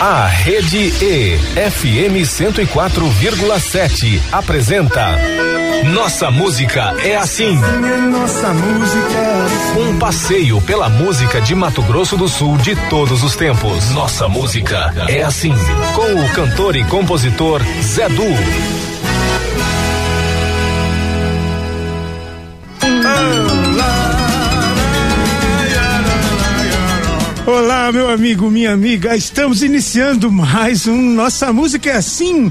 A Rede E, FM 104,7, apresenta Nossa Música é Assim. Nossa música é assim. Um passeio pela música de Mato Grosso do Sul de todos os tempos. Nossa Música é Assim. Com o cantor e compositor Zé Du. Olá, meu amigo, minha amiga. Estamos iniciando mais um Nossa Música é Assim.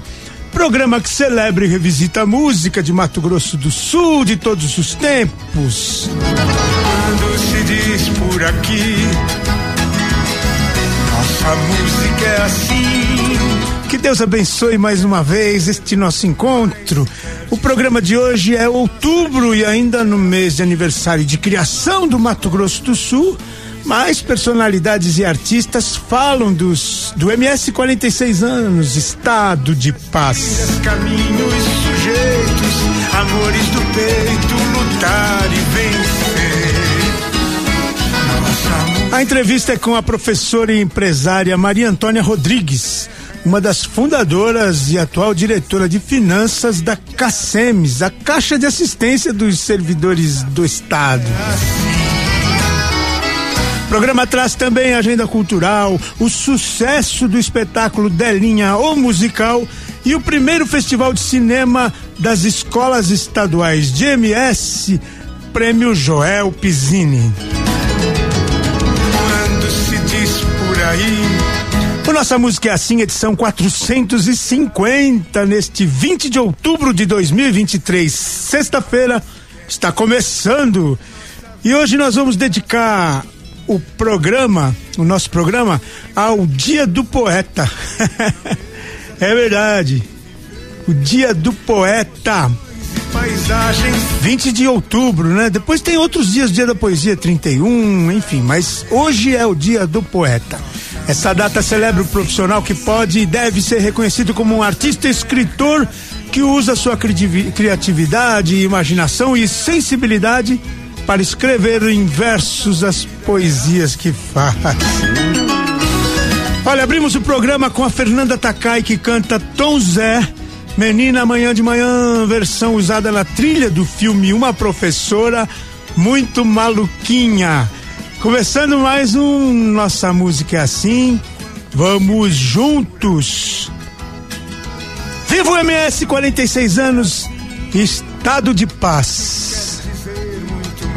Programa que celebra e revisita a música de Mato Grosso do Sul de todos os tempos. Quando se diz por aqui, nossa música é assim. Que Deus abençoe mais uma vez este nosso encontro. O programa de hoje é outubro e ainda no mês de aniversário de criação do Mato Grosso do Sul. Mais personalidades e artistas falam dos do MS 46 anos, estado de paz. Caminhos sujeitos, amores do peito, lutar e vencer. A entrevista é com a professora e empresária Maria Antônia Rodrigues, uma das fundadoras e atual diretora de finanças da CACEMES, a Caixa de Assistência dos Servidores do Estado. O programa traz também a agenda cultural, o sucesso do espetáculo Delinha, o musical, e o primeiro festival de cinema das escolas estaduais de MS, Prêmio Joel Pizzini. quando se diz por aí, O Nossa Música é Assim, edição 450, neste 20 de outubro de 2023, sexta-feira, está começando. E hoje nós vamos dedicar o programa, o nosso programa, ao Dia do Poeta. é verdade. O Dia do Poeta. paisagens 20 de outubro, né? Depois tem outros dias, dia da poesia 31, enfim, mas hoje é o dia do poeta. Essa data celebra o profissional que pode e deve ser reconhecido como um artista escritor que usa sua criativi- criatividade, imaginação e sensibilidade para escrever em versos as poesias que faz. Olha, abrimos o programa com a Fernanda Takai que canta Tom Zé, Menina Amanhã de Manhã, versão usada na trilha do filme Uma Professora Muito Maluquinha. Começando mais um Nossa Música é Assim, vamos juntos. Viva o MS, 46 anos, estado de paz.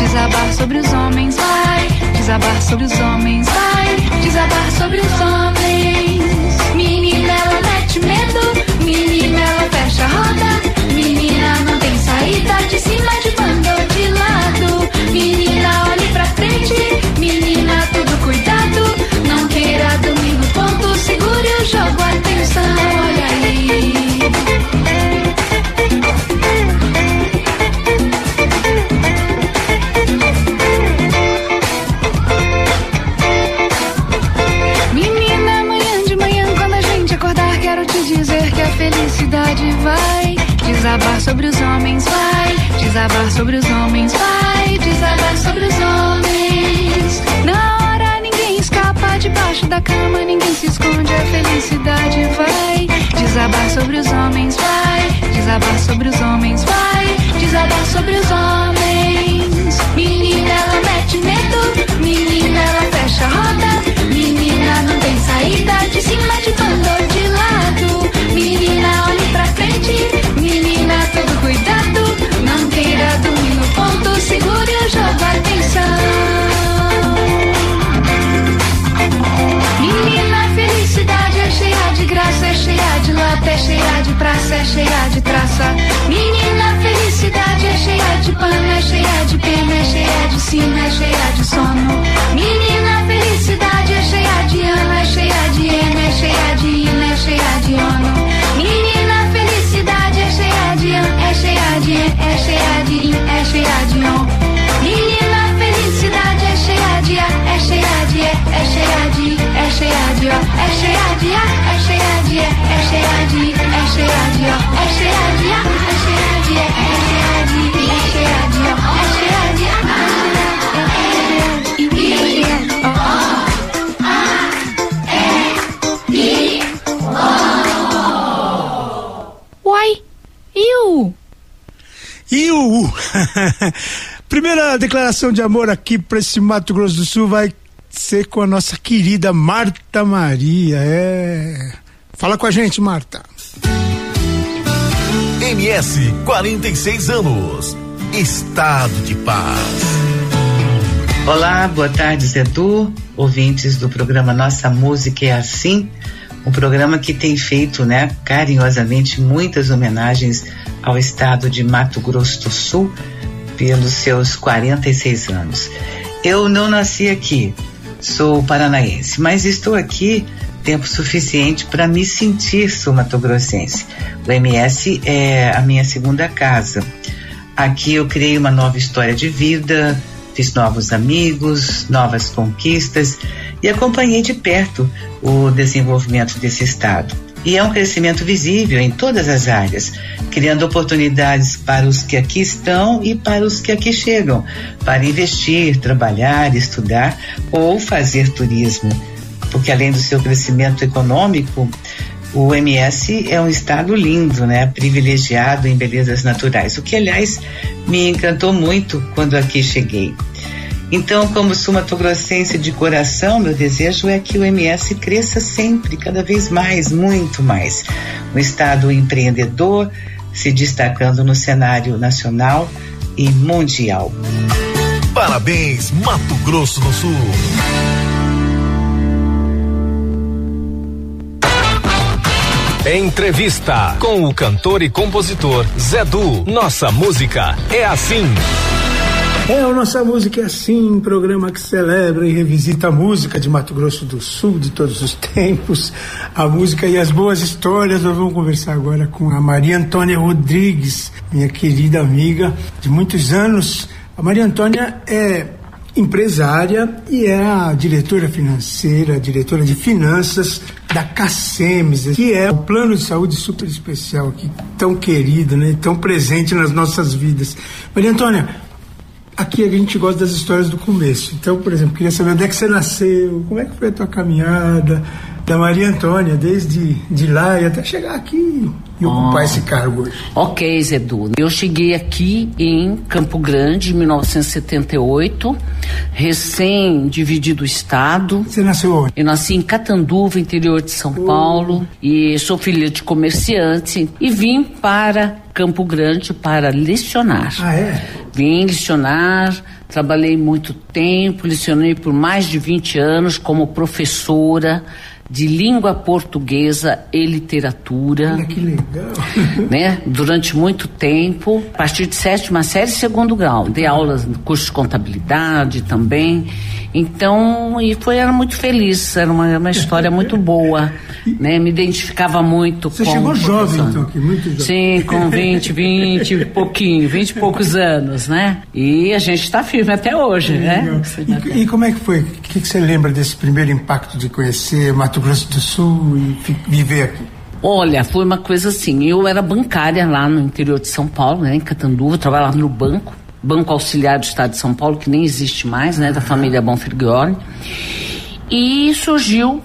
desabar sobre os homens, vai desabar sobre os homens, vai desabar sobre os homens. Menina, ela mete medo, menina, ela fecha a roda. Menina, não tem saída de cima, de cheia de lata, é cheia de praça, é cheia de traça. Menina, felicidade é cheia de pano, é cheia de pena, é cheia de sino, é cheia de sono. Menina, felicidade é cheia de ano, é cheia de ena, é cheia de hino, é cheia de ono. Menina, felicidade é cheia de an, é cheia de en, é cheia de in, é cheia de on. cheia de é, é cheia de, é cheia de ó, é cheia de a, é cheia de é, é cheia de, é cheia de ó, é cheia de a, é cheia de é, é cheia de, é cheia de ó, é cheia de a, é cheia de, é cheia de ó. Uai, eu! Eu! Primeira declaração de amor aqui para esse Mato Grosso do Sul vai ser com a nossa querida Marta Maria. É. Fala com a gente, Marta. MS 46 anos. Estado de paz. Olá, boa tarde, Zedu, ouvintes do programa Nossa Música é Assim, um programa que tem feito, né, carinhosamente muitas homenagens ao estado de Mato Grosso do Sul pelos seus 46 anos. Eu não nasci aqui, sou paranaense, mas estou aqui tempo suficiente para me sentir sul-mato-grossense. O MS é a minha segunda casa. Aqui eu criei uma nova história de vida, fiz novos amigos, novas conquistas e acompanhei de perto o desenvolvimento desse estado. E é um crescimento visível em todas as áreas, criando oportunidades para os que aqui estão e para os que aqui chegam, para investir, trabalhar, estudar ou fazer turismo. Porque além do seu crescimento econômico, o MS é um estado lindo, né? Privilegiado em belezas naturais, o que aliás me encantou muito quando aqui cheguei. Então, como sumatogrossense de coração, meu desejo é que o MS cresça sempre, cada vez mais, muito mais. Um estado empreendedor, se destacando no cenário nacional e mundial. Parabéns, Mato Grosso do Sul. Entrevista com o cantor e compositor Zé Du. Nossa música é assim. É, a nossa música é assim, um programa que celebra e revisita a música de Mato Grosso do Sul de todos os tempos, a música e as boas histórias. Nós vamos conversar agora com a Maria Antônia Rodrigues, minha querida amiga de muitos anos. A Maria Antônia é empresária e é a diretora financeira, diretora de finanças da CACEMES, que é o plano de saúde super especial aqui, tão querido, né, tão presente nas nossas vidas. Maria Antônia, aqui a gente gosta das histórias do começo. Então, por exemplo, queria saber onde é que você nasceu, como é que foi a tua caminhada da Maria Antônia, desde de lá e até chegar aqui e ocupar esse cargo hoje. Ok, Zedu. Eu cheguei aqui em Campo Grande em 1978, recém dividido o estado. Você nasceu onde? Eu nasci em Catanduva, interior de São Paulo, e sou filha de comerciante e vim para Campo Grande para lecionar. Ah, é? Vim lecionar, trabalhei muito tempo, lecionei por mais de 20 anos como professora de língua portuguesa e literatura. Olha que legal. Né? Durante muito tempo, a partir de sétima série, segundo grau. Dei aulas no curso de contabilidade também. Então, e foi era muito feliz, era uma, uma história muito boa, né? Me identificava muito Você com chegou o jovem, então, aqui, muito jovem. Sim, com 20, 20 e pouquinho, 20 e poucos anos, né? E a gente está firme até hoje, né? Legal. E, e como é que foi? O que, que você lembra desse primeiro impacto de conhecer Mato Grosso do Sul e viver aqui? Olha, foi uma coisa assim, eu era bancária lá no interior de São Paulo, né, em Catanduva, trabalhava no banco, Banco Auxiliar do Estado de São Paulo, que nem existe mais, né, da família Bonfirgioli. E surgiu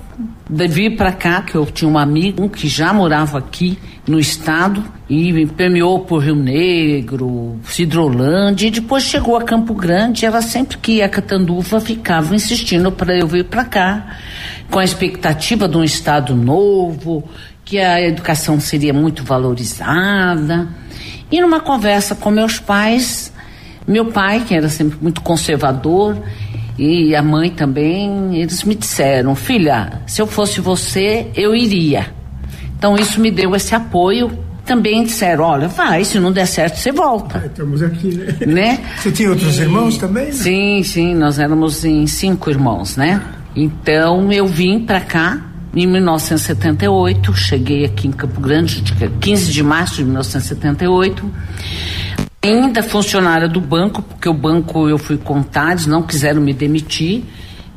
de vir para cá, que eu tinha um amigo que já morava aqui no estado e me permeou por Rio Negro, Cidrolândia e depois chegou a Campo Grande. Ela sempre que ia a Catanduva ficava insistindo para eu vir para cá, com a expectativa de um estado novo, que a educação seria muito valorizada. E numa conversa com meus pais, meu pai, que era sempre muito conservador, e a mãe também, eles me disseram: filha, se eu fosse você, eu iria. Então isso me deu esse apoio. Também disseram: olha, vai, se não der certo, você volta. Ah, Estamos aqui, né? Né? Você tinha outros E- irmãos também? né? Sim, sim, nós éramos em cinco irmãos, né? Então eu vim pra cá em 1978, cheguei aqui em Campo Grande, dia 15 de março de 1978. Ainda funcionária do banco, porque o banco eu fui contar, eles não quiseram me demitir.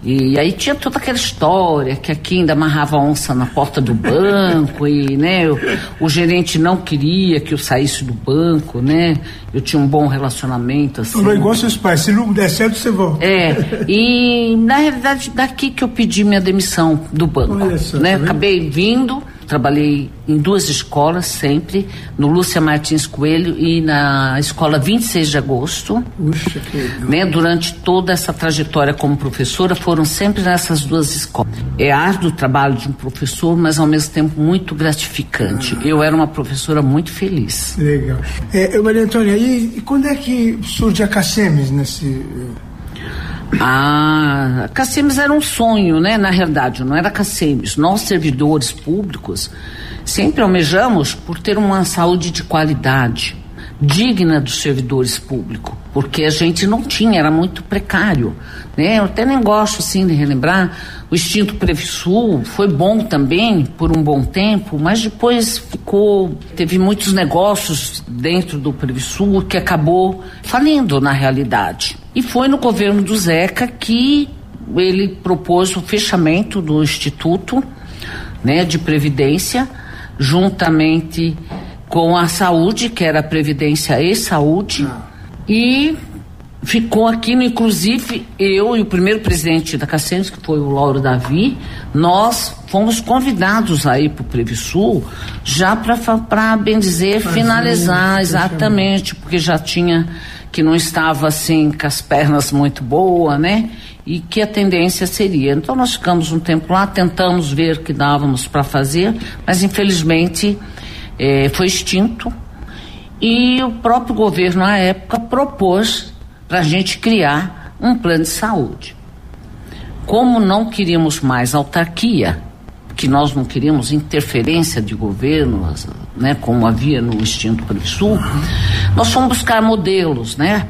E aí tinha toda aquela história que aqui ainda amarrava onça na porta do banco e, né, o, o, gerente não queria que eu saísse do banco, né? Eu tinha um bom relacionamento, assim. Falou igual seus pais, se não der certo, você volta. É, e na realidade daqui que eu pedi minha demissão do banco, só, né? Tá Acabei vindo Trabalhei em duas escolas sempre, no Lúcia Martins Coelho e na escola 26 de agosto. Puxa, que legal. Né, durante toda essa trajetória como professora, foram sempre nessas duas escolas. É árduo o trabalho de um professor, mas ao mesmo tempo muito gratificante. Ah. Eu era uma professora muito feliz. Legal. É, Maria Antônia, e, e quando é que surge a Cacemes nesse ah, Cacemes era um sonho, né? Na realidade, não era Cacemes. Nós, servidores públicos, sempre almejamos por ter uma saúde de qualidade, digna dos servidores públicos, porque a gente não tinha, era muito precário, né? Eu até nem gosto, assim, de relembrar, o extinto Previsul foi bom também por um bom tempo, mas depois ficou, teve muitos negócios dentro do Previsul que acabou falindo na realidade. E foi no governo do Zeca que ele propôs o fechamento do Instituto né, de Previdência, juntamente com a saúde, que era a Previdência e Saúde, ah. e ficou aqui, no, inclusive eu e o primeiro presidente da Cacemes, que foi o Lauro Davi, nós fomos convidados aí para o Previsul já para, bem dizer, finalizar, exatamente, porque já tinha que não estava assim com as pernas muito boas, né? E que a tendência seria. Então nós ficamos um tempo lá, tentamos ver o que dávamos para fazer, mas infelizmente eh, foi extinto. E o próprio governo à época propôs para a gente criar um plano de saúde. Como não queríamos mais autarquia, que nós não queríamos interferência de governo, né, como havia no extinto Sul, nós fomos buscar modelos, né?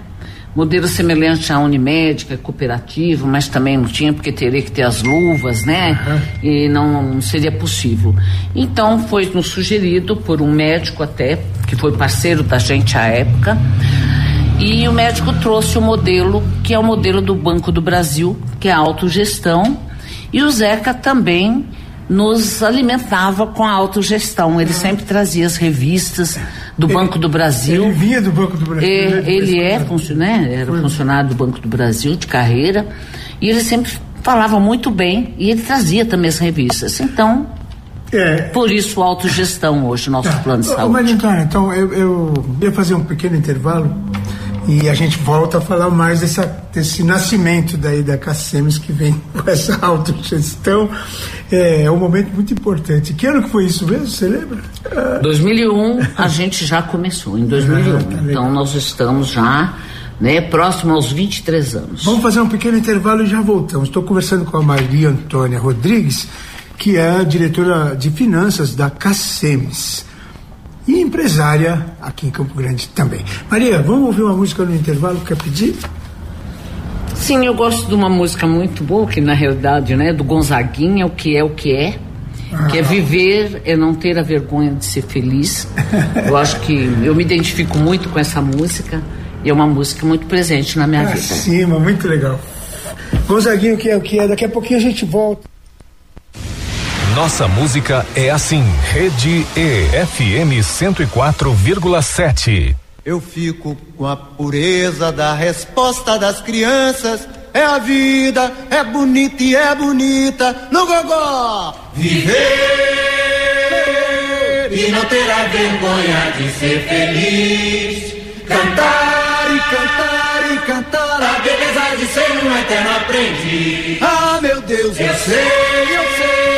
Modelo semelhante à Unimédica, cooperativa, mas também não tinha, porque teria que ter as luvas, né? Uhum. E não, não seria possível. Então foi nos sugerido por um médico até, que foi parceiro da gente à época, e o médico trouxe o modelo, que é o modelo do Banco do Brasil, que é a autogestão, e o Zeca também nos alimentava com a autogestão. Ele sempre trazia as revistas do ele, Banco do Brasil. Ele vinha do Banco do Brasil. É, né? Ele é, né, era Foi. funcionário do Banco do Brasil de carreira e ele sempre falava muito bem e ele trazia também as revistas. Então, é. Por isso, autogestão hoje, nosso tá. plano de saúde. Mas, então, então eu, eu ia fazer um pequeno intervalo e a gente volta a falar mais dessa, desse nascimento daí da Cassemes que vem com essa autogestão. É, é um momento muito importante. Que ano que foi isso mesmo? Você lembra? 2001 a gente já começou, em 2001. Ah, tá então nós estamos já né, próximo aos 23 anos. Vamos fazer um pequeno intervalo e já voltamos. Estou conversando com a Maria Antônia Rodrigues, que é a diretora de finanças da Cassemes e empresária aqui em Campo Grande também. Maria, vamos ouvir uma música no intervalo? Quer pedir? Sim, eu gosto de uma música muito boa, que na realidade, né, do Gonzaguinha, o que é o que é. Ah. Que é viver, é não ter a vergonha de ser feliz. eu acho que eu me identifico muito com essa música e é uma música muito presente na minha ah, vida. Sim, muito legal. Gonzaguinho, o que é o que é? Daqui a pouquinho a gente volta. Nossa música é assim. Rede EFM 104,7. Eu fico com a pureza da resposta das crianças. É a vida, é bonita e é bonita no gogó. Viver e não ter a vergonha de ser feliz. Cantar e cantar e cantar a beleza de ser um eterno aprendiz. Ah, meu Deus, eu sei, eu sei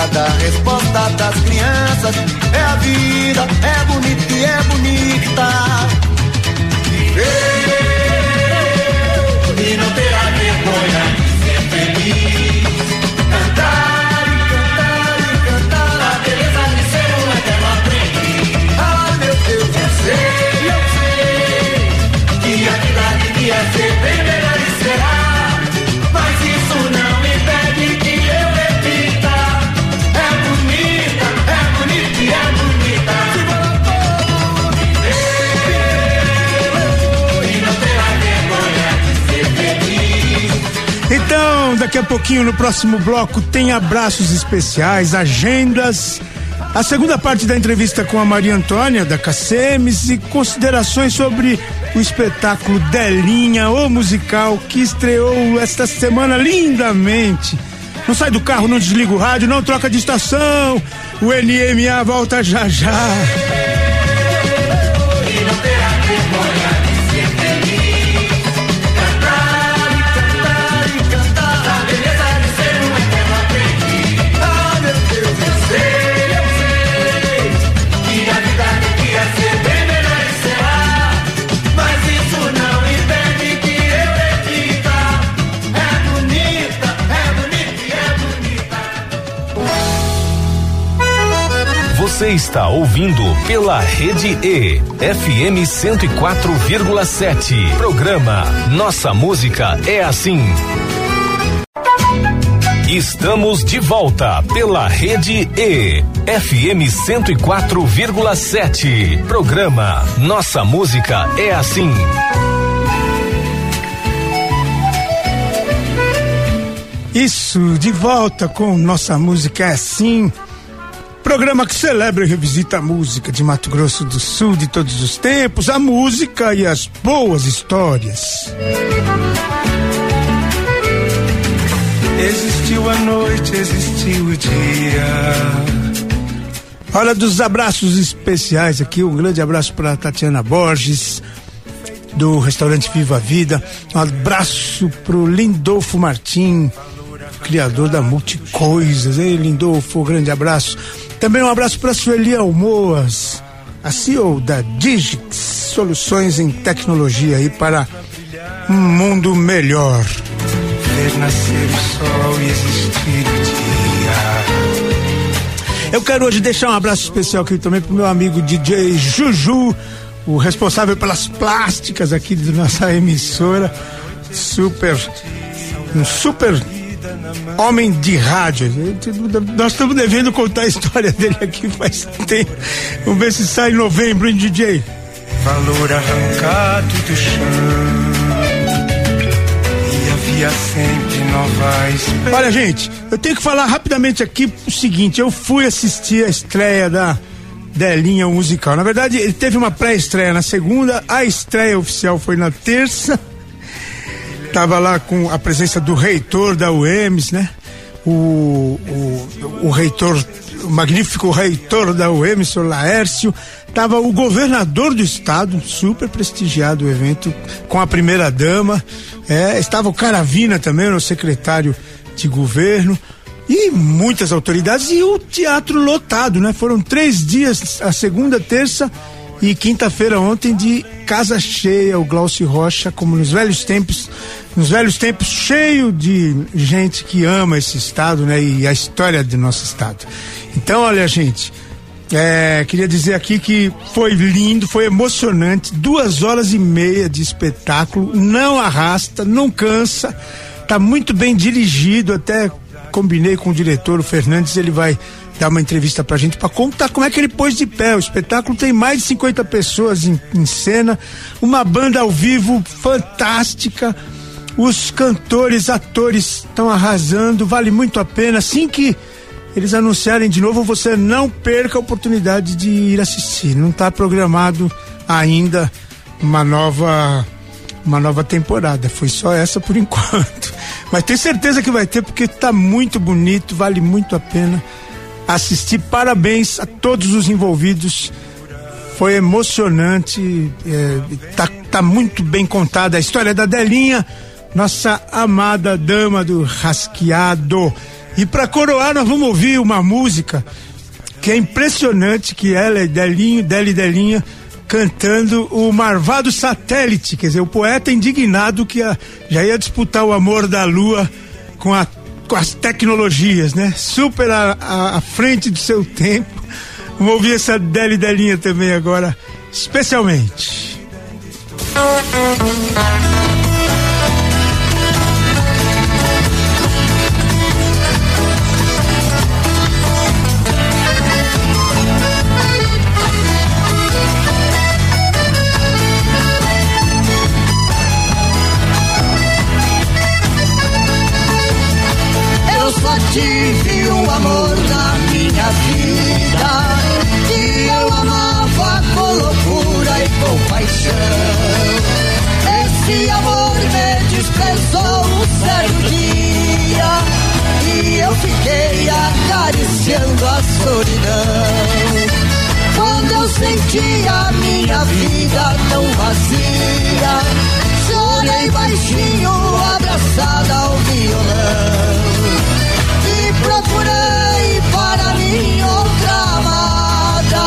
pureza da resposta das crianças. É a vida, é bonita e é bonita. Daqui a pouquinho no próximo bloco tem abraços especiais, agendas, a segunda parte da entrevista com a Maria Antônia da Cacemes e considerações sobre o espetáculo Delinha, o musical que estreou esta semana lindamente. Não sai do carro, não desliga o rádio, não troca de estação. O NMA volta já já. Você está ouvindo pela Rede E, FM 104,7. Programa Nossa Música é Assim. Estamos de volta pela Rede E, FM 104,7. Programa Nossa Música é Assim. Isso, de volta com Nossa Música é Assim. Programa que celebra e revisita a música de Mato Grosso do Sul de todos os tempos, a música e as boas histórias. Existiu a noite, existiu o dia. Hora dos abraços especiais aqui. Um grande abraço para Tatiana Borges, do restaurante Viva a Vida. Um abraço pro Lindolfo Martim, criador da Multicoisas. Ei, Lindolfo, grande abraço. Também um abraço para Sueli Almoas, a CEO da Digix, soluções em tecnologia aí para um mundo melhor. Ver nascer o sol e existir o dia. Eu quero hoje deixar um abraço especial aqui também pro meu amigo DJ Juju, o responsável pelas plásticas aqui da nossa emissora. Super, um super homem de rádio. Nós estamos devendo contar a história dele aqui faz tempo. Vamos ver se sai em novembro, hein, DJ? Valor arrancado do chão. E havia sempre nova esperança. Olha, gente, eu tenho que falar rapidamente aqui o seguinte: eu fui assistir a estreia da Delinha musical. Na verdade, ele teve uma pré-estreia na segunda, a estreia oficial foi na terça. Tava lá com a presença do reitor da UEMS, né? O, o, o reitor o magnífico reitor da UEMS, Laércio, estava o governador do estado, super prestigiado o evento, com a primeira dama, é, estava o Caravina também, o secretário de governo, e muitas autoridades, e o teatro lotado, né? Foram três dias, a segunda, terça e quinta-feira ontem de casa cheia, o Glaucio Rocha, como nos velhos tempos, nos velhos tempos, cheio de gente que ama esse estado, né? E a história do nosso estado. Então, olha, gente, é, queria dizer aqui que foi lindo, foi emocionante, duas horas e meia de espetáculo, não arrasta, não cansa, tá muito bem dirigido, até combinei com o diretor, o Fernandes, ele vai dar uma entrevista pra gente para contar como é que ele pôs de pé. O espetáculo tem mais de 50 pessoas em, em cena, uma banda ao vivo fantástica. Os cantores, atores estão arrasando, vale muito a pena. Assim que eles anunciarem de novo, você não perca a oportunidade de ir assistir. Não está programado ainda uma nova uma nova temporada. Foi só essa por enquanto. Mas tenho certeza que vai ter porque está muito bonito, vale muito a pena assistir. Parabéns a todos os envolvidos. Foi emocionante. É, tá, tá muito bem contada a história da Delinha, nossa amada dama do rasqueado. E para coroar, nós vamos ouvir uma música que é impressionante, que ela é Delinho, Deli Delinha, cantando o Marvado Satélite, quer dizer, o poeta indignado que a, já ia disputar o amor da lua com a com as tecnologias, né? Super à, à, à frente do seu tempo. Vamos ouvir essa Deli Delinha também agora, especialmente. tive baixinho, abraçada ao violão procurei para mim outra amada,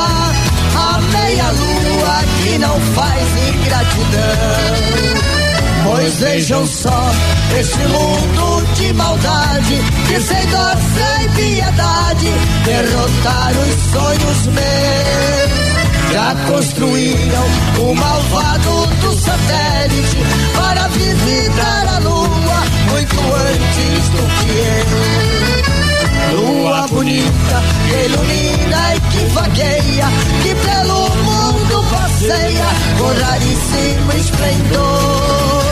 a meia lua que não faz ingratidão. Pois vejam só esse mundo de maldade, que sem dor, sem piedade, derrotar os sonhos meus. Já construíram o malvado do satélite para visitar a lua muito antes do que eu. Lua bonita que ilumina e que vagueia, que pelo mundo passeia com raríssimo esplendor.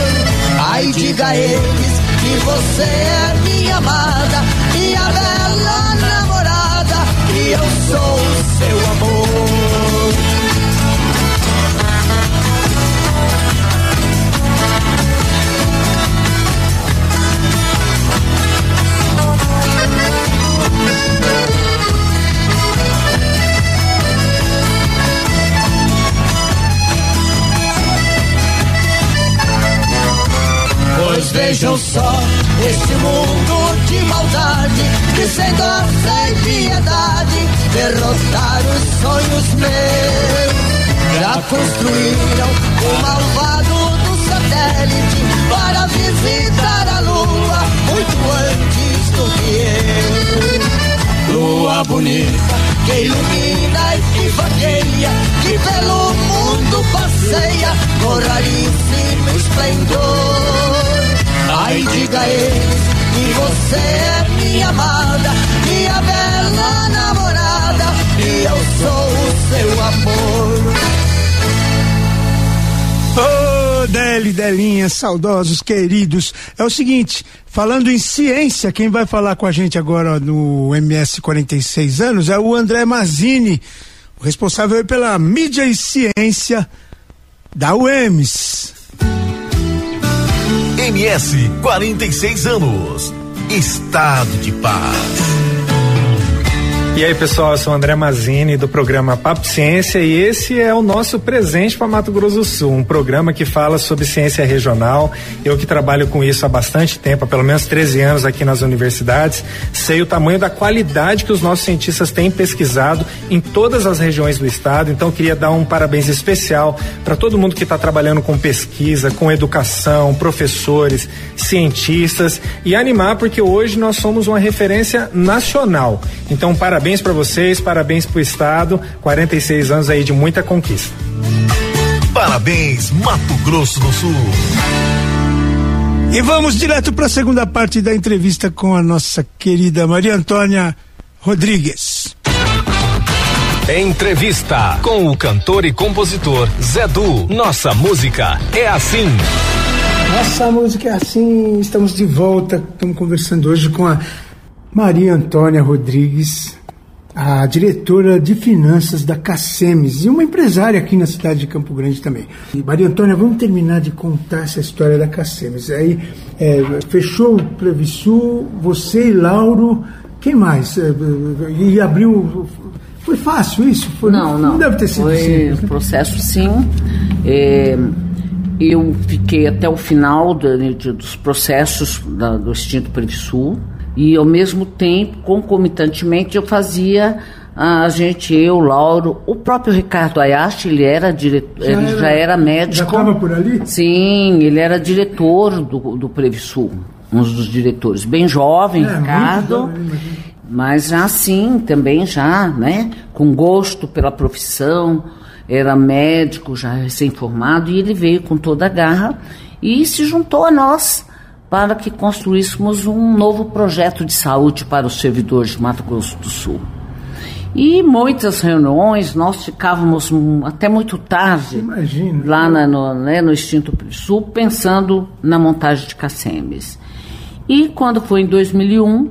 Ai, diga a eles que você é minha amada, minha bela namorada, e eu sou o seu amor. Pois vejam só este mundo de maldade que sem dor, sem piedade derrotar os sonhos meus. Já construíram o malvado do satélite para visitar a lua muito antes do que eu. Lua bonita que ilumina e que vagueia, que pelo mundo passeia com raríssimo esplendor. Ai, diga a eles que você é minha amada, minha bela namorada, e eu sou o seu amor. Ô, Deli, Delinha, saudosos, queridos. É o seguinte, falando em ciência, quem vai falar com a gente agora no MS 46 anos é o André Mazini, o responsável pela mídia e ciência da UEMS. MS 46 anos. Estado de paz. E aí, pessoal, eu sou André Mazini do programa Papo Ciência e esse é o nosso presente para Mato Grosso do Sul, um programa que fala sobre ciência regional. Eu que trabalho com isso há bastante tempo, há pelo menos 13 anos aqui nas universidades, sei o tamanho da qualidade que os nossos cientistas têm pesquisado em todas as regiões do estado. Então, queria dar um parabéns especial para todo mundo que está trabalhando com pesquisa, com educação, professores, cientistas e animar porque hoje nós somos uma referência nacional. Então, parabéns Parabéns para vocês, parabéns para o Estado. 46 anos aí de muita conquista. Parabéns, Mato Grosso do Sul. E vamos direto para a segunda parte da entrevista com a nossa querida Maria Antônia Rodrigues. Entrevista com o cantor e compositor Zé Du. Nossa música é assim. Nossa música é assim. Estamos de volta. Estamos conversando hoje com a Maria Antônia Rodrigues, a diretora de finanças da Cacemes e uma empresária aqui na cidade de Campo Grande também. E Maria Antônia, vamos terminar de contar essa história da Cacemes. Aí é, fechou o Previsul, você e Lauro, quem mais? É, e abriu. Foi fácil isso? Foi, não, não. Não deve ter sido Foi simples. um processo sim. É, eu fiquei até o final do, dos processos da, do extinto Previsul e ao mesmo tempo, concomitantemente, eu fazia a gente, eu, Lauro, o próprio Ricardo Ayashi, ele era diretor, Já ele era- já era médico. já estava por ali? Sim, ele era diretor do, do Previsul, um dos diretores, bem jovem, É, Ricardo. jovem. Mas já assim, também já, né? Com gosto pela profissão, era médico, já recém-formado, e ele veio com toda a garra e se juntou a nós para que construíssemos um novo projeto de saúde para os servidores de Mato Grosso do Sul. E muitas reuniões, nós ficávamos até muito tarde Imagino. lá na- no, né, no Extinto Sul, pensando na montagem de Cacemes. E quando foi em 2001,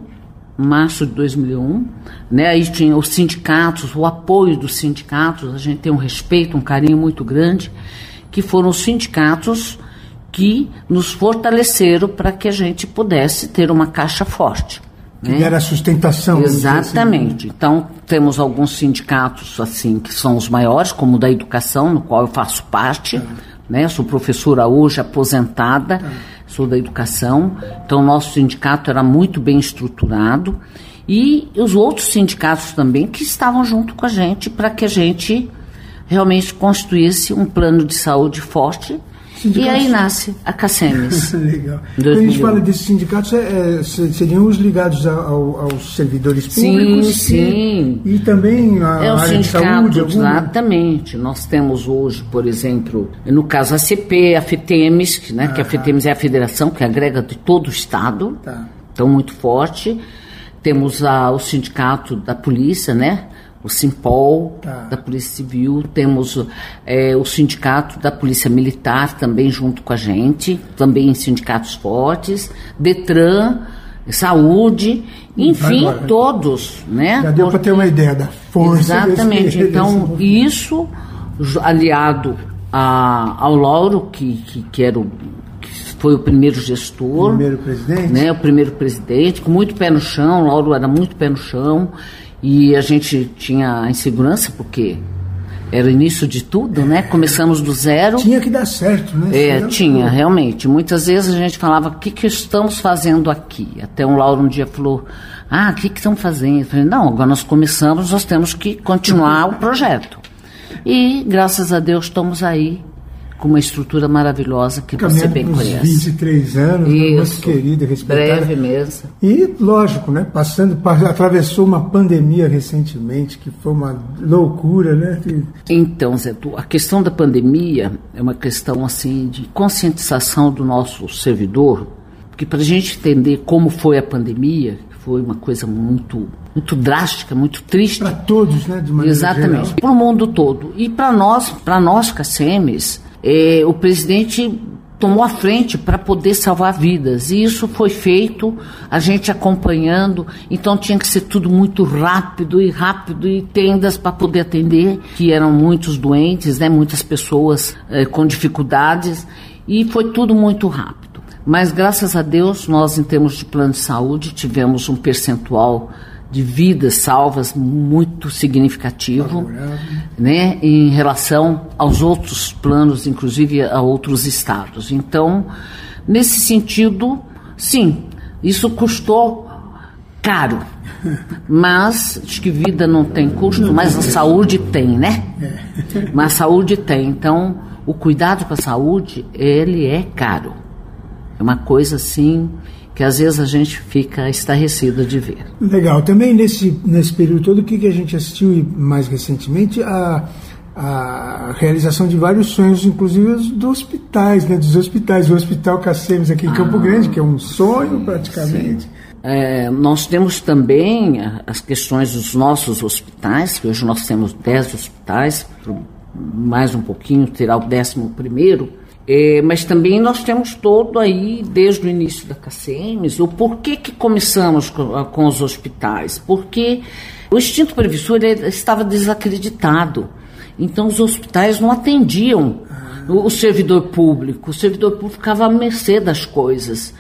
março de 2001, né, aí tinha os sindicatos, o apoio dos sindicatos, a gente tem um respeito, um carinho muito grande, que foram os sindicatos que nos fortaleceram para que a gente pudesse ter uma caixa forte. Que né? a sustentação. assim. Exatamente. Então, temos alguns sindicatos, assim, que são os maiores, como o da educação, no qual eu faço parte, né? Sou professora hoje, aposentada, sou da educação. Então, nosso sindicato era muito bem estruturado. E os outros sindicatos também que estavam junto com a gente para que a gente realmente construísse um plano de saúde forte. E aí nasce a Cacemes. Legal. Quando a gente 2001. fala desses sindicatos, é, é, se- seriam os ligados ao- aos servidores Sim, públicos e- sim. e, também a É área de saúde. alguma? exatamente. Nós temos hoje, por exemplo, no caso a CP, a FETEMES, que, né, que a FETEMES é a federação que agrega de todo o Estado, Tá. então muito forte. Temos a, o sindicato da polícia, né? O Simpol, Tá. da Polícia Civil, temos eh, o sindicato da Polícia Militar também junto com a gente, também em sindicatos fortes, Detran, Saúde, enfim, agora. todos, né? Já deu para ter uma ideia da força. Exatamente. desse- Então, desse- isso aliado a- ao Lauro, que, que, que era o, foi o primeiro gestor, Primeiro presidente. né, o primeiro presidente, com muito pé no chão, o Lauro era muito pé no chão, e a gente tinha insegurança, porque era o início de tudo, né? Começamos do zero. Tinha que dar certo, né? É, tinha, realmente. Muitas vezes a gente falava, o que, que estamos fazendo aqui? Até um Lauro um dia falou, ah, o que, que estão fazendo? Eu falei, não, agora nós começamos, nós temos que continuar o projeto. E, graças a Deus, estamos aí com uma estrutura maravilhosa que você Caminhando bem uns conhece. 23 anos, né, muito Isso. querida, respeitada. Breve mesmo. E, lógico, né? Passando, pa- atravessou uma pandemia recentemente, que foi uma loucura, né? Então, Zé, a questão da pandemia é uma questão assim de conscientização do nosso servidor, porque para a gente entender como foi a pandemia, que foi uma coisa muito, muito drástica, muito triste. Para todos, né? De maneira Exatamente, para o mundo todo. E para nós, para nós, CACEMES, eh, o presidente tomou a frente para poder salvar vidas. E isso foi feito, a gente acompanhando, então tinha que ser tudo muito rápido e rápido e tendas para poder atender, que eram muitos doentes, né, muitas pessoas eh, com dificuldades, e foi tudo muito rápido. Mas graças a Deus, nós em termos de plano de saúde tivemos um percentual de vidas salvas muito significativo, né, em relação aos outros planos, inclusive a outros estados. Então, nesse sentido, sim, isso custou caro, mas acho que vida não tem custo, mas a saúde tem, né? Mas a saúde tem. Então, o cuidado com a saúde, ele é caro. É uma coisa assim que às vezes a gente fica estarrecido de ver. Legal. Também nesse, nesse período todo, o que, que a gente assistiu e mais recentemente, a, a realização de vários sonhos, inclusive dos hospitais, né? Dos hospitais. O Hospital Cacemes aqui em Campo ah, Grande, que é um sonho praticamente. É, nós temos também as questões dos nossos hospitais, que hoje nós temos 10 hospitais, mais um pouquinho terá o décimo primeiro, é, mas também nós temos todo aí, desde o início da KCMs, o porquê que começamos com, com os hospitais. Porque o instinto previsor estava desacreditado. Então os hospitais não atendiam o, o servidor público. O servidor público ficava à mercê das coisas.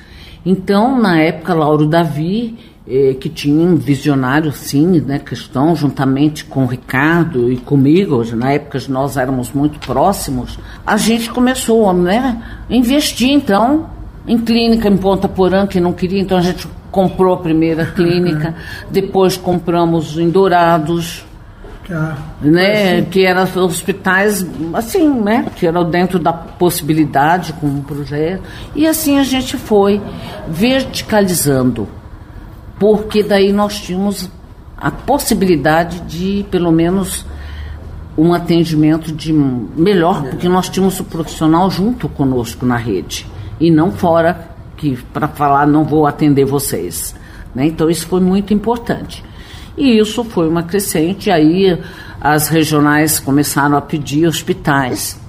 Então, na época, Lauro Davi eh, que tinha um visionário, sim, né, questão, juntamente com o Ricardo e comigo, na época nós éramos muito próximos, a gente começou né, a investir, então, em clínica em Ponta Porã, que não queria, então a gente comprou a primeira clínica, depois compramos em Dourados, ah, né, assim. que eram hospitais assim, né, que eram dentro da possibilidade com um projeto, e assim a gente foi verticalizando porque daí nós tínhamos a possibilidade de, pelo menos, um atendimento de melhor, porque nós tínhamos o profissional junto conosco na rede e não fora que para falar não vou atender vocês. Né? Então isso foi muito importante. E isso foi uma crescente, aí as regionais começaram a pedir hospitais,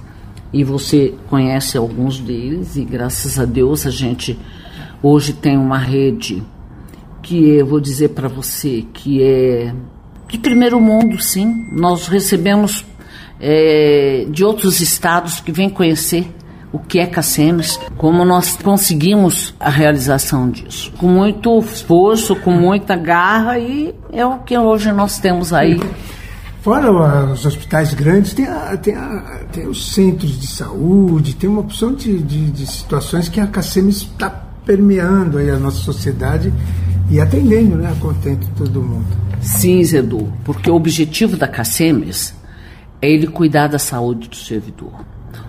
e você conhece alguns deles, e graças a Deus a gente hoje tem uma rede que eu vou dizer para você que é de primeiro mundo, sim. Nós recebemos é, de outros estados que vêm conhecer o que é Cacemes, como nós conseguimos a realização disso. Com muito esforço, com muita garra e é o que hoje nós temos aí. Fora os hospitais grandes, tem, a, tem, a, tem os centros de saúde, tem uma opção de, de, de situações que a Cacemes está permeando aí a nossa sociedade e atendendo né, a contento todo mundo. Sim, Zedu, porque o objetivo da CACEMES é ele cuidar da saúde do servidor,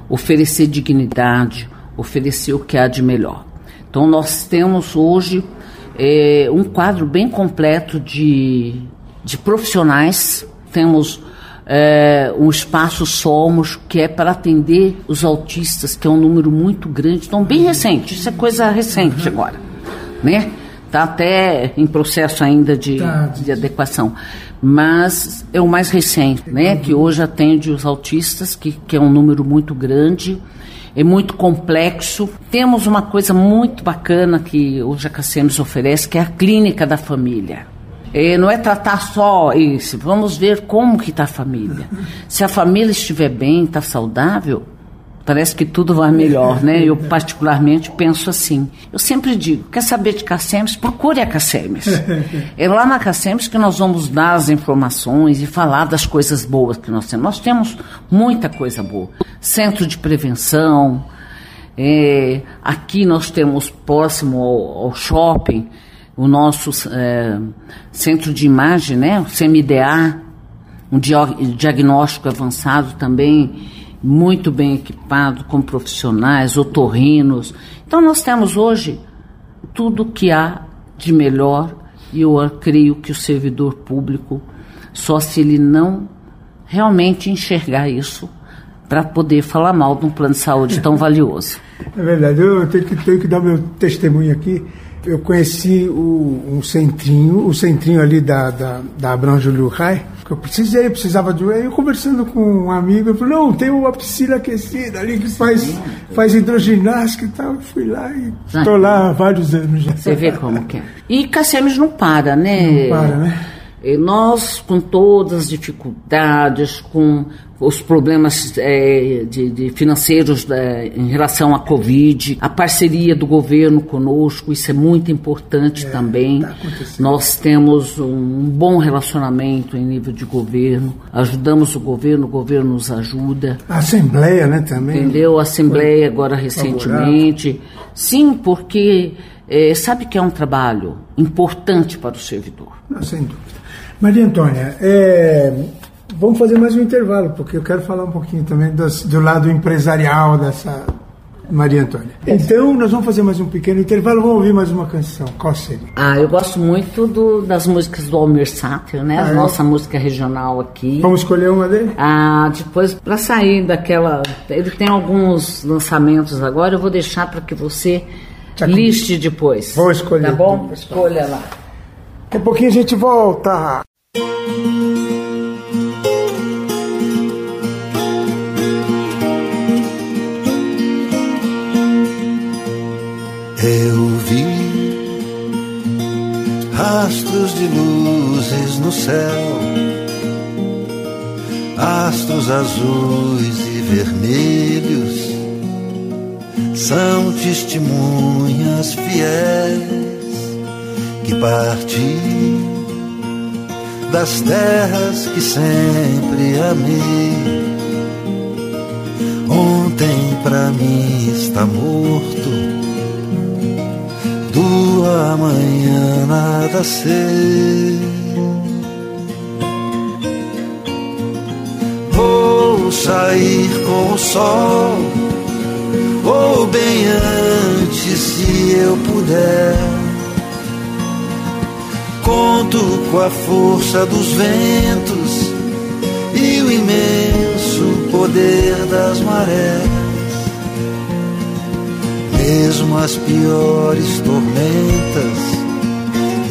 oferecer dignidade, oferecer o que há de melhor. Então, nós temos hoje é, um quadro bem completo de, de profissionais, temos é, um espaço Somos, que é para atender os autistas, que é um número muito grande, então bem recente, isso é coisa recente agora, né? Está até em processo ainda de, de adequação. Mas é o mais recente, né? Que hoje atende os autistas, que, que é um número muito grande é muito complexo. Temos uma coisa muito bacana que hoje a Cacemes oferece, que é a clínica da família. É, não é tratar só isso, vamos ver como que está a família. Se a família estiver bem, está saudável, Parece que tudo vai melhor, né? Eu particularmente penso assim. Eu sempre digo, quer saber de Cassemes? Procure a Cassemes. É lá na Cassemes que nós vamos dar as informações e falar das coisas boas que nós temos. Nós temos muita coisa boa. Centro de prevenção. É, aqui nós temos próximo ao, ao shopping o nosso é, centro de imagem, né? O CMDA, um diagnóstico avançado também muito bem equipado, com profissionais, otorrinos. Então nós temos hoje tudo que há de melhor e eu creio que o servidor público, só se ele não realmente enxergar isso, para poder falar mal de um plano de saúde tão valioso. É verdade, eu tenho que, tenho que dar meu testemunho aqui. Eu conheci o, um centrinho, o centrinho ali da, da, da Abrão Júlio Rai, eu precisei, precisava de. Aí eu conversando com um amigo, ele falou: não, tem uma piscina aquecida ali que faz, faz hidroginástica e tal. Eu fui lá e estou lá há vários anos já. Você vê como que é. E Cassemes não para, né? Não para, né? E nós, com todas as dificuldades, com os problemas é, de, de financeiros é, em relação à Covid, a parceria do governo conosco, isso é muito importante é, também. Tá Nós temos um bom relacionamento em nível de governo, ajudamos o governo, o governo nos ajuda. A Assembleia, né, também. Entendeu? A Assembleia agora recentemente. Sim, porque é, sabe que é um trabalho importante para o servidor. Não, sem dúvida. Maria Antônia, é, Vamos fazer mais um intervalo, porque eu quero falar um pouquinho também das, do lado empresarial dessa Maria Antônia. Então, nós vamos fazer mais um pequeno intervalo, vamos ouvir mais uma canção. Qual seria? Ah, eu gosto muito do, das músicas do Almir Sater, né? Ah, a nossa música regional aqui. Vamos escolher uma dele? Ah, depois, para sair daquela. Ele tem alguns lançamentos agora, eu vou deixar para que você Já liste depois. Vou escolher. Tá bom? Escolha lá. Daqui a pouquinho a gente volta. Eu vi astros de luzes no céu, astros azuis e vermelhos, são testemunhas fiéis que parti das terras que sempre amei. Ontem pra mim está morto do amanhã nada sei. Vou sair com o sol, ou bem antes, se eu puder. Conto com a força dos ventos e o imenso poder das marés mesmo as piores tormentas,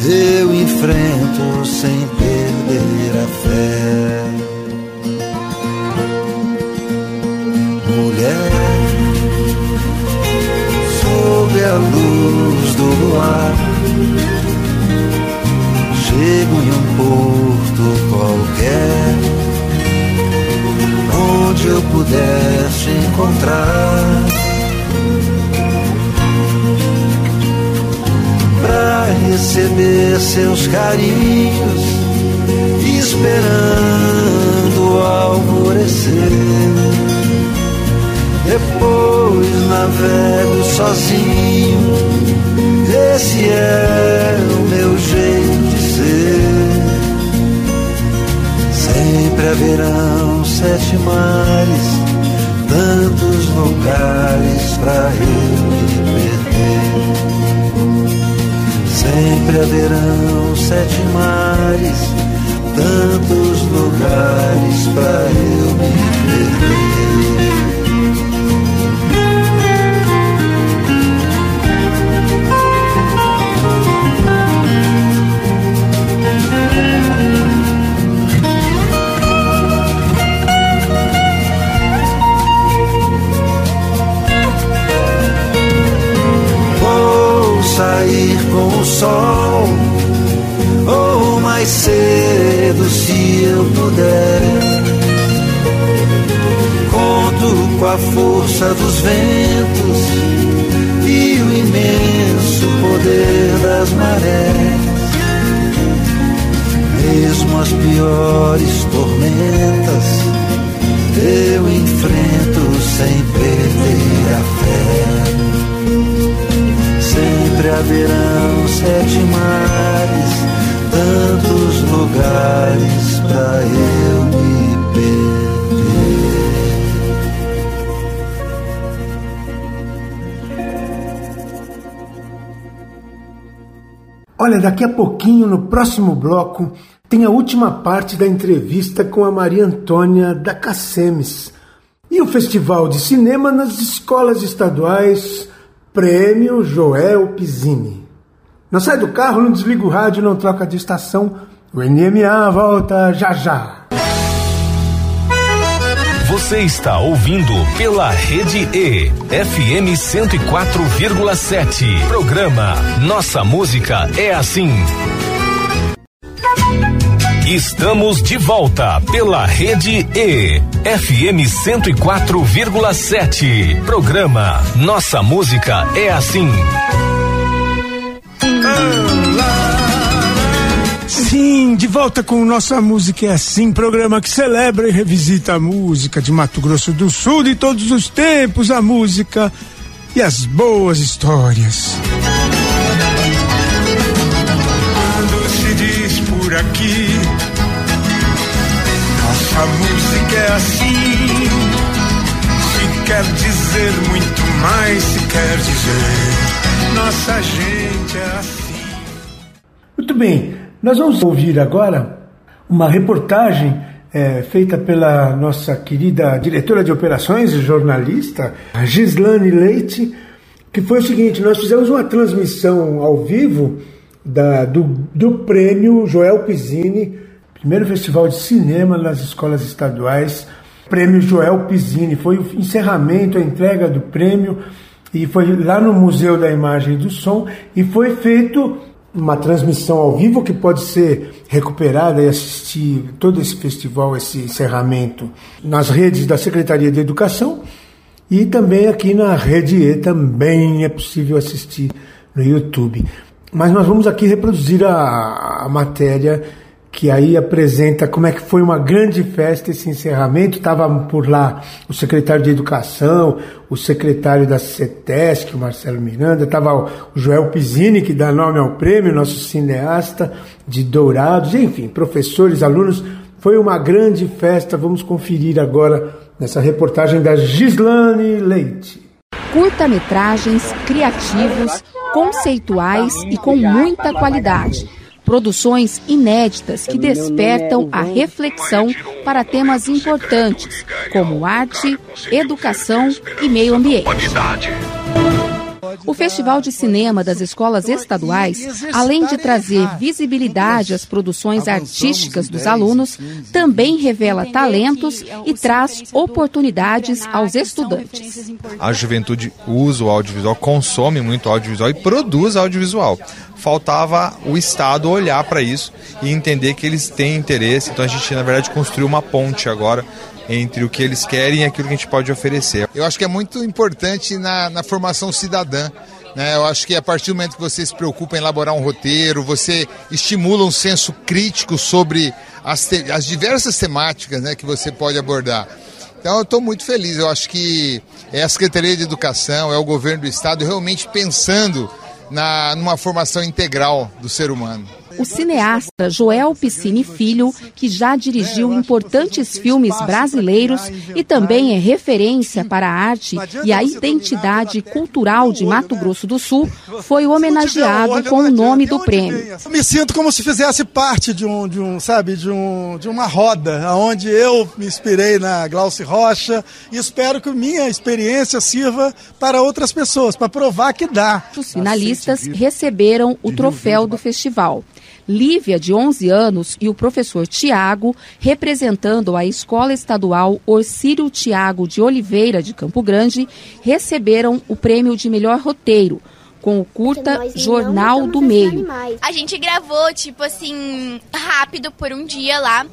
eu enfrento sem perder a fé. Mulher, sob a luz do luar, chego em um porto qualquer, onde eu pudesse encontrar para receber seus carinhos, esperando alvorecer. Depois navego sozinho, esse é o meu jeito Sempre haverão sete mares, tantos lugares para eu me perder. Sempre haverão sete mares, tantos lugares para eu me perder. Daqui a pouquinho, no próximo bloco, tem a última parte da entrevista com a Maria Antônia da Cacemes. E o Festival de Cinema nas escolas estaduais Prêmio Joel Pizzini. Não sai do carro, não desliga o rádio, não troca de estação. O NMA volta já já. Você está ouvindo pela Rede E, FM 104,7. Programa Nossa Música é assim. Estamos de volta pela Rede E, FM 104,7. Programa Nossa Música é Assim. Sim, de volta com Nossa Música é Assim, programa que celebra e revisita a música de Mato Grosso do Sul de todos os tempos, a música e as boas histórias. Quando se diz por aqui, nossa música é assim. Se quer dizer muito mais, se quer dizer, nossa gente é assim. Muito bem, nós vamos ouvir agora uma reportagem é, feita pela nossa querida diretora de operações e jornalista, Gislane Leite, que foi o seguinte: nós fizemos uma transmissão ao vivo da, do, do prêmio Joel Pizzini, primeiro festival de cinema nas escolas estaduais, prêmio Joel Pizzini. Foi o encerramento, a entrega do prêmio, e foi lá no Museu da Imagem e do Som, e foi feito uma transmissão ao vivo que pode ser recuperada e assistir todo esse festival, esse encerramento nas redes da Secretaria de Educação e também aqui na Rede E também é possível assistir no YouTube. Mas nós vamos aqui reproduzir a, a matéria que aí apresenta como é que foi uma grande festa esse encerramento. Estava por lá o secretário de Educação, o secretário da CETESC, o Marcelo Miranda, estava o Joel Pizzini, que dá nome ao prêmio, nosso cineasta de Dourados, enfim, professores, alunos. Foi uma grande festa. Vamos conferir agora nessa reportagem da Gislane Leite. Curta-metragens criativos, conceituais e com muita qualidade produções inéditas que despertam a reflexão para temas importantes, como arte, educação e meio ambiente. O Festival de Cinema das Escolas Estaduais, além de trazer visibilidade às produções artísticas dos alunos, também revela talentos e traz oportunidades aos estudantes. A juventude usa o audiovisual, consome muito audiovisual e produz audiovisual faltava o Estado olhar para isso e entender que eles têm interesse. Então a gente, na verdade, construiu uma ponte agora entre o que eles querem e aquilo que a gente pode oferecer. Eu acho que é muito importante na, na formação cidadã. Né? Eu acho que a partir do momento que você se preocupa em elaborar um roteiro, você estimula um senso crítico sobre as, te, as diversas temáticas né, que você pode abordar. Então eu estou muito feliz. Eu acho que é a Secretaria de Educação, é o governo do Estado realmente pensando na, numa formação integral do ser humano. O cineasta Joel Piscine Filho, que já dirigiu importantes filmes brasileiros e também é referência para a arte e a identidade cultural de Mato Grosso do Sul, foi homenageado com o nome do prêmio. Me sinto como se fizesse parte de um, de um sabe, de, um, de uma roda, onde eu me inspirei na Glauci Rocha e espero que minha experiência sirva para outras pessoas, para provar que dá. Os finalistas receberam o troféu do festival. Lívia, de 11 anos, e o professor Tiago, representando a Escola Estadual Orcírio Tiago de Oliveira, de Campo Grande, receberam o prêmio de melhor roteiro com o curta Jornal do Meio. A gente gravou, tipo assim, rápido por um dia lá.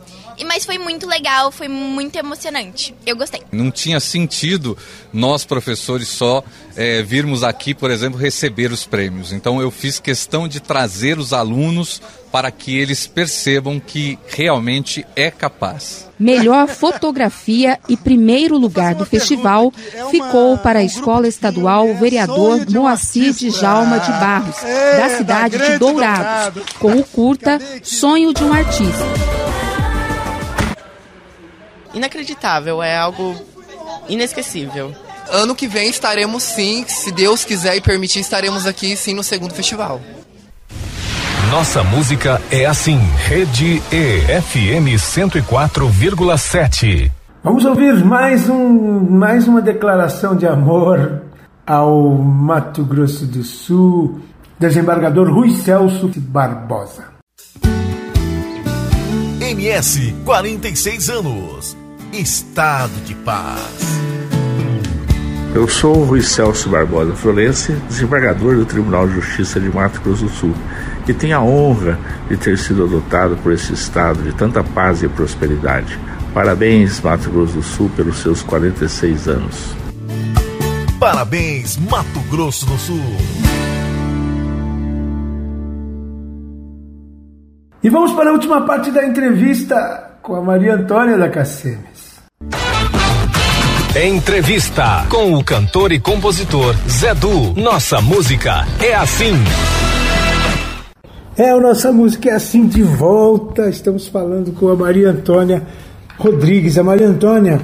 Mas foi muito legal, foi muito emocionante. Eu gostei. Não tinha sentido nós, professores, só é, virmos aqui, por exemplo, receber os prêmios. Então eu fiz questão de trazer os alunos para que eles percebam que realmente é capaz. Melhor fotografia e primeiro lugar do festival ficou para a Escola Estadual Vereador Moacir de Jalma de Barros, da cidade de Dourados, com o curta Sonho de um Artista. Inacreditável, é algo inesquecível. Ano que vem estaremos sim, se Deus quiser e permitir, estaremos aqui sim no segundo festival. Nossa música é assim. Rede E FM 104,7. Vamos ouvir mais um mais uma declaração de amor ao Mato Grosso do Sul, desembargador Rui Celso Barbosa. MS 46 anos. Estado de paz. Eu sou o Rui Celso Barbosa Florense, desembargador do Tribunal de Justiça de Mato Grosso do Sul. que tem a honra de ter sido adotado por esse estado de tanta paz e prosperidade. Parabéns, Mato Grosso do Sul, pelos seus 46 anos. Parabéns, Mato Grosso do Sul. E vamos para a última parte da entrevista com a Maria Antônia da Cacemes. Entrevista com o cantor e compositor Zé Du. Nossa música é assim. É, a nossa música é assim de volta. Estamos falando com a Maria Antônia Rodrigues. A Maria Antônia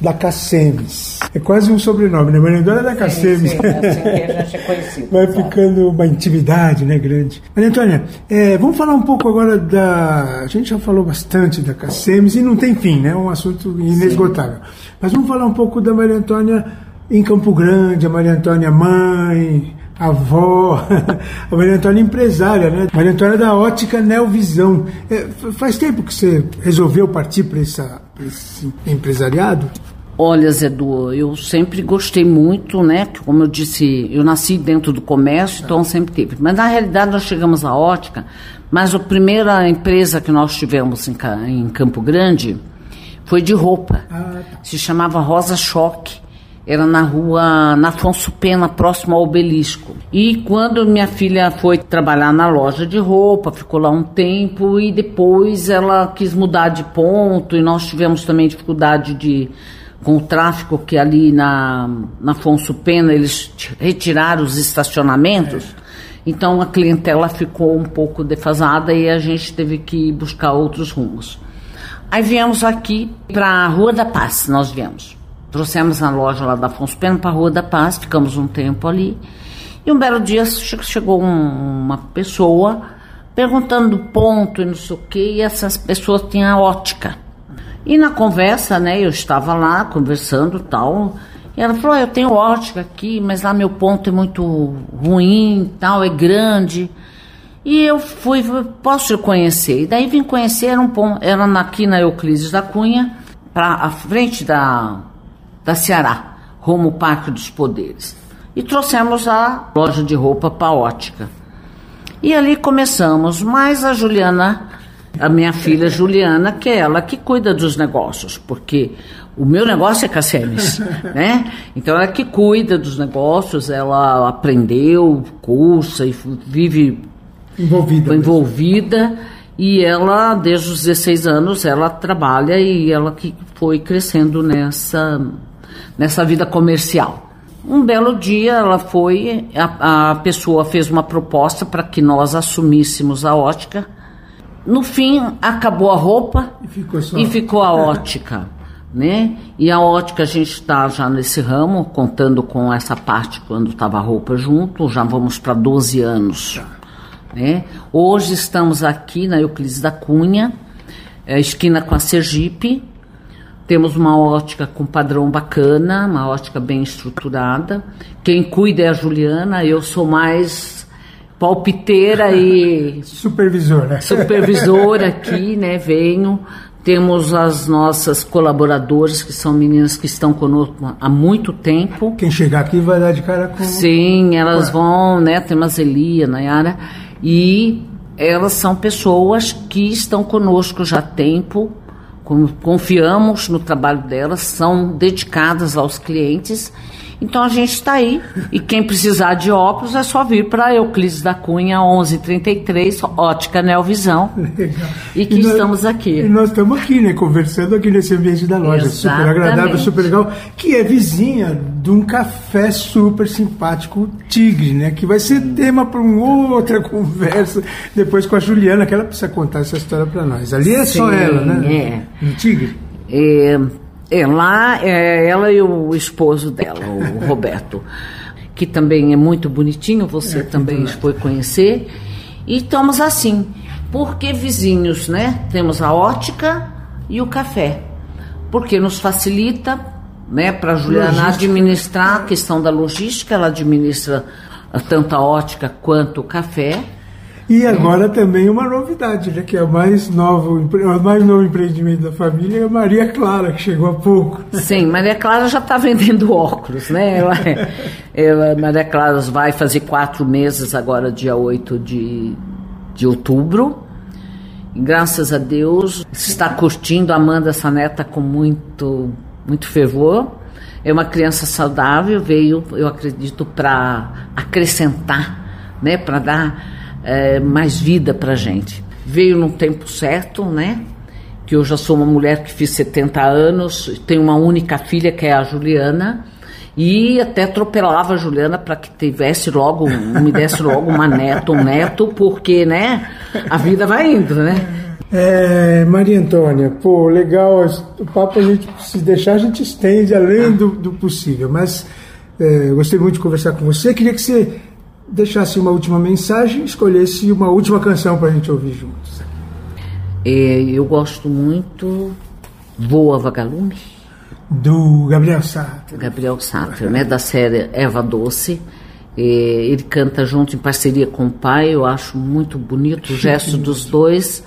da Cacemes. É quase um sobrenome, né? Maria Antônia da. Sim, sim, assim é conhecido. Vai ficando uma intimidade, né, grande. Maria Antônia, é, vamos falar um pouco agora da. A gente já falou bastante da Cacemes e não tem fim, né? É um assunto inesgotável. Mas vamos falar um pouco da Maria Antônia em Campo Grande, a Maria Antônia mãe, avó, a Maria Antônia empresária, né? Maria Antônia da ótica Neovisão. É, faz tempo que você resolveu partir para esse empresariado? Olha, Zé Du, eu sempre gostei muito, né? Como eu disse, eu nasci dentro do comércio, então sempre teve. Mas na realidade nós chegamos à ótica, mas a primeira empresa que nós tivemos em, em Campo Grande foi de roupa. Se chamava Rosa Choque. Era na rua, na Afonso Pena, próximo ao obelisco. E quando minha filha foi trabalhar na loja de roupa, ficou lá um tempo e depois ela quis mudar de ponto e nós tivemos também dificuldade de com o tráfico que ali na, na Afonso Pena eles retiraram os estacionamentos. Então a clientela ficou um pouco defasada e a gente teve que buscar outros rumos. Aí viemos aqui para a Rua da Paz, nós viemos. Trouxemos a loja lá da Afonso Pena para a Rua da Paz, ficamos um tempo ali. E um belo dia che- chegou um- uma pessoa perguntando do ponto e não sei o quê, e essas pessoas tinham a ótica. E na conversa, né, eu estava lá conversando tal, e ela falou, "Ah, eu tenho ótica aqui, mas lá meu ponto é muito ruim, tal, é grande. E eu fui, posso lhe conhecer? E daí vim conhecer, era, um ponto, era aqui na Euclides da Cunha, para a frente da, da Ceará, rumo ao Parque dos Poderes. E trouxemos a loja de roupa para ótica. E ali começamos, mas a Juliana, a minha filha Juliana, que é ela que cuida dos negócios, porque o meu negócio é Cassemes, né? Então ela que cuida dos negócios, ela aprendeu, cursa e vive Envolvida. envolvida e ela desde os 16 anos ela trabalha e ela que foi crescendo nessa nessa vida comercial. Um belo dia ela foi, a, a pessoa fez uma proposta para que nós assumíssemos a ótica. No fim acabou a roupa E ficou só. e ficou a ótica, né? E a ótica a gente está já nesse ramo, contando com essa parte quando estava a roupa junto, já vamos para 12 anos. Né? Hoje estamos aqui na Euclides da Cunha, é, esquina com a Sergipe. Temos uma ótica com padrão bacana, uma ótica bem estruturada. Quem cuida é a Juliana, eu sou mais palpiteira e Supervisora. supervisora aqui, né? Venho. Temos as nossas colaboradoras, que são meninas que estão conosco há muito tempo. Quem chegar aqui vai dar de cara com. Sim, elas vão, né? Temos a Elia, Nayara, e elas são pessoas que estão conosco já há tempo, confiamos no trabalho delas, são dedicadas aos clientes. Então a gente está aí. E quem precisar de óculos é só vir para Euclides da Cunha 1133, Ótica Neovisão. E que E nós- estamos aqui. E nós estamos aqui, né? Conversando aqui nesse ambiente da loja. Super agradável, Exatamente. super legal. Que é vizinha de um café super simpático, Tigre, né? Que vai ser tema para uma outra conversa depois com a Juliana, que ela precisa contar essa história para nós. Ali é só Sim, ela, né? é. No Tigre. É, é, lá é ela e o esposo dela, o Roberto, que também é muito bonitinho, você também foi conhecer. E estamos assim, porque vizinhos, né? Temos a ótica e o café, porque nos facilita, né, para a Juliana Logística. administrar a questão da logística, ela administra tanto a ótica quanto o café. E agora também uma novidade, né? Que é o mais novo, o mais novo empreendimento da família é a Maria Clara, que chegou há pouco. Sim, Maria Clara já está vendendo óculos, né? Ela, ela, Maria Clara vai fazer quatro meses agora, dia 8 de, de outubro. Graças a Deus, está curtindo, amando essa neta com muito, muito fervor. É uma criança saudável, veio, eu acredito, para acrescentar, né, para dar é, mais vida para gente. Veio no tempo certo, né? Que eu já sou uma mulher que fiz 70 anos, tenho uma única filha que é a Juliana e até atropelava a Juliana para que tivesse logo, me desse logo uma neta, um neto, porque, né, a vida vai indo, né? É, Maria Antônia, pô, legal, o papo a gente, se deixar, a gente estende além do, do possível, mas é, gostei muito de conversar com você, queria que você deixasse uma última mensagem, escolhesse uma última canção para a gente ouvir juntos. É, eu gosto muito Voa Vagalume. Do Gabriel Sartre. Gabriel Sartre, né? Da série Eva Doce. É, ele canta junto em parceria com o pai, eu acho muito bonito o gesto dos dois.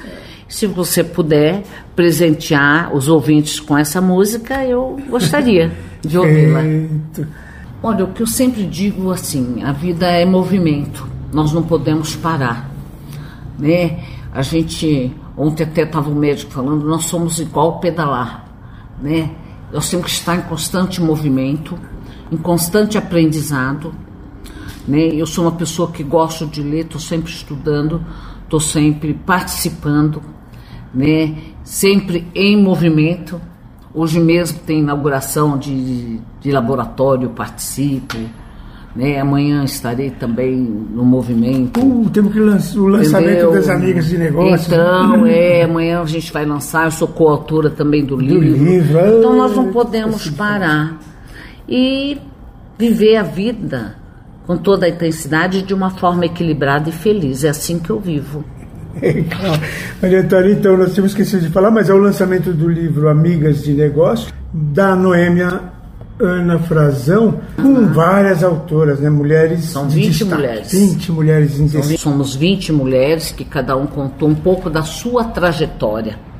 Se você puder presentear os ouvintes com essa música, eu gostaria de ouvi-la. Olha, o que eu sempre digo assim, a vida é movimento, nós não podemos parar, né? A gente, ontem até estava o médico falando, nós somos igual pedalar, né? Nós temos que estar em constante movimento, em constante aprendizado, né? Eu sou uma pessoa que gosto de ler, estou sempre estudando, estou sempre participando, né? Sempre em movimento, Hoje mesmo tem inauguração de, de laboratório, participo. Né? Amanhã estarei também no movimento. Uh, temos que lançar o lançamento Entendeu? das amigas de negócios. Então, é, amanhã a gente vai lançar, eu sou coautora também do, do livro. livro. Então nós não podemos parar. E viver a vida com toda a intensidade de uma forma equilibrada e feliz. É assim que eu vivo. Maria Antônia, então nós tínhamos esquecido de falar, mas é o lançamento do livro Amigas de Negócio, da Noêmia Ana Frazão, com várias autoras, né? Mulheres. São 20 mulheres. 20 mulheres em Somos 20 mulheres que cada um contou um pouco da sua trajetória.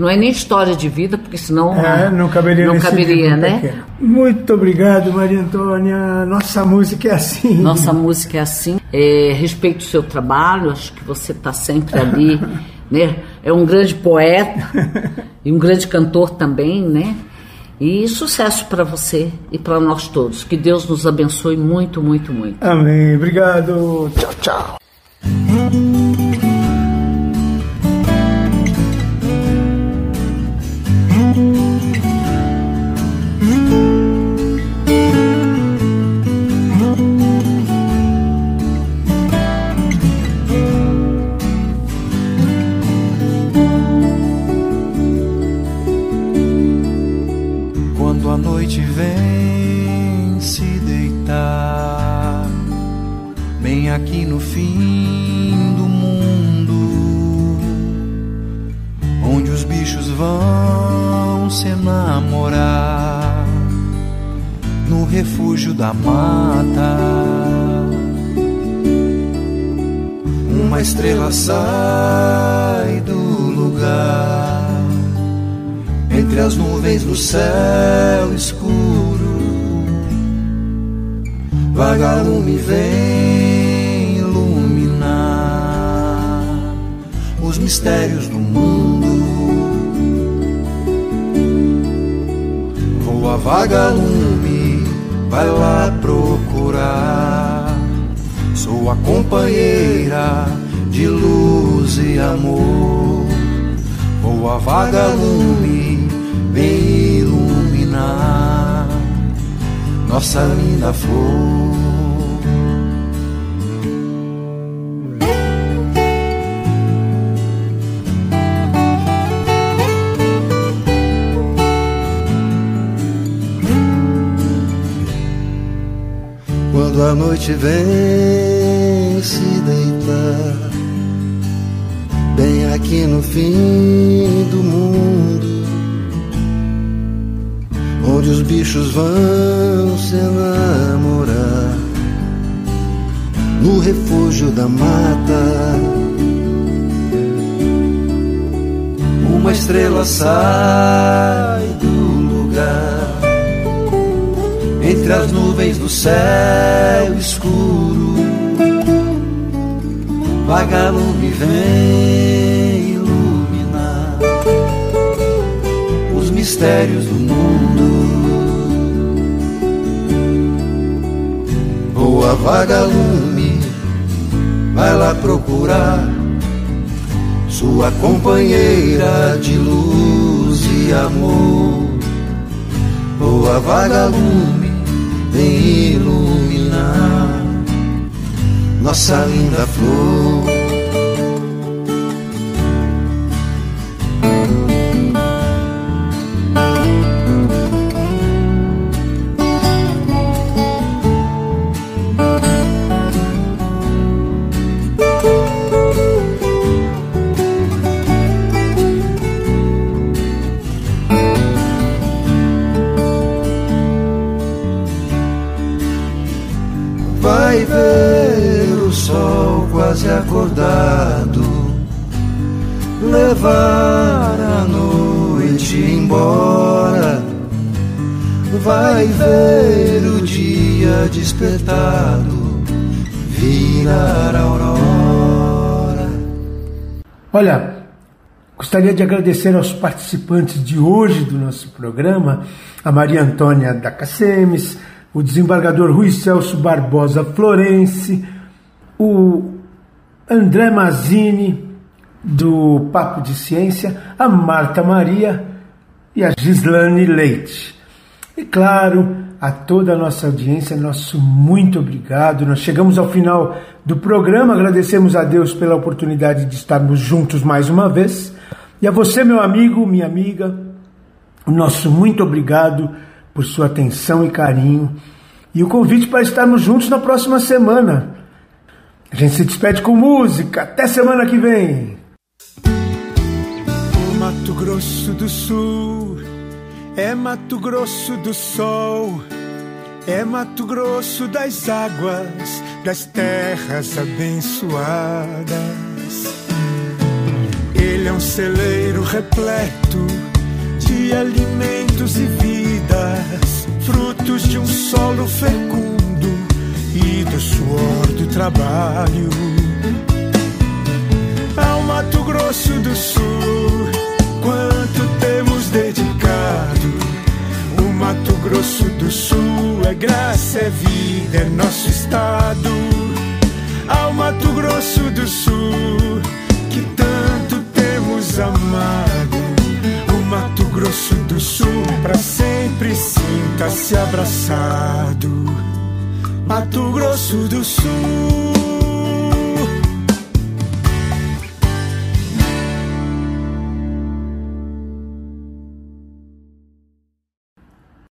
Não é nem história de vida, porque senão é, não caberia, não caberia né? Muito obrigado, Maria Antônia. Nossa música é assim. Nossa música é assim. É, respeito o seu trabalho, acho que você está sempre ali. né? É um grande poeta e um grande cantor também, né? E sucesso para você e para nós todos. Que Deus nos abençoe muito, muito, muito. Amém. Obrigado. Tchau, tchau. Refúgio da mata. Uma estrela sai do lugar, entre as nuvens do céu escuro. Vagalume vem mistérios do mundo. Voa vagalume vai lá procurar. Sou a companheira de luz e amor. Vou a vagalume, vem iluminar nossa linda flor. A noite vem se deitar, bem aqui no fim do mundo, onde os bichos vão se enamorar, no refúgio da mata. Uma estrela sai do lugar entre as nuvens do céu escuro. vagalume vem iluminar os mistérios do mundo. Voa vagalume, vai lá procurar sua companheira de luz e amor. Voa vagalume, vem iluminar nossa linda flor. Gostaria de agradecer aos participantes de hoje do nosso programa, a Maria Antônia da Cacemes, o desembargador Rui Celso Barbosa Florense, o André Mazini, do Papo de Ciência, a Marta Maria e a Gislane Leite. E claro, a toda a nossa audiência, nosso muito obrigado. Nós chegamos ao final do programa, agradecemos a Deus pela oportunidade de estarmos juntos mais uma vez. E a você, meu amigo, minha amiga, nosso muito obrigado por sua atenção e carinho e o convite para estarmos juntos na próxima semana. A gente se despede com música. Até semana que vem. Mato Grosso do Sul é Mato Grosso do Sol, é Mato Grosso das águas, das terras abençoadas. Ele é um celeiro repleto de alimentos e vidas, frutos de um solo fecundo e do suor do trabalho. Ao Mato Grosso do Sul, quanto temos dedicado. Mato Grosso do Sul é graça, é vida, é nosso estado. Ao Mato Grosso do Sul, que tanto temos amado. O Mato Grosso do Sul, pra sempre sinta-se abraçado. Mato Grosso do Sul.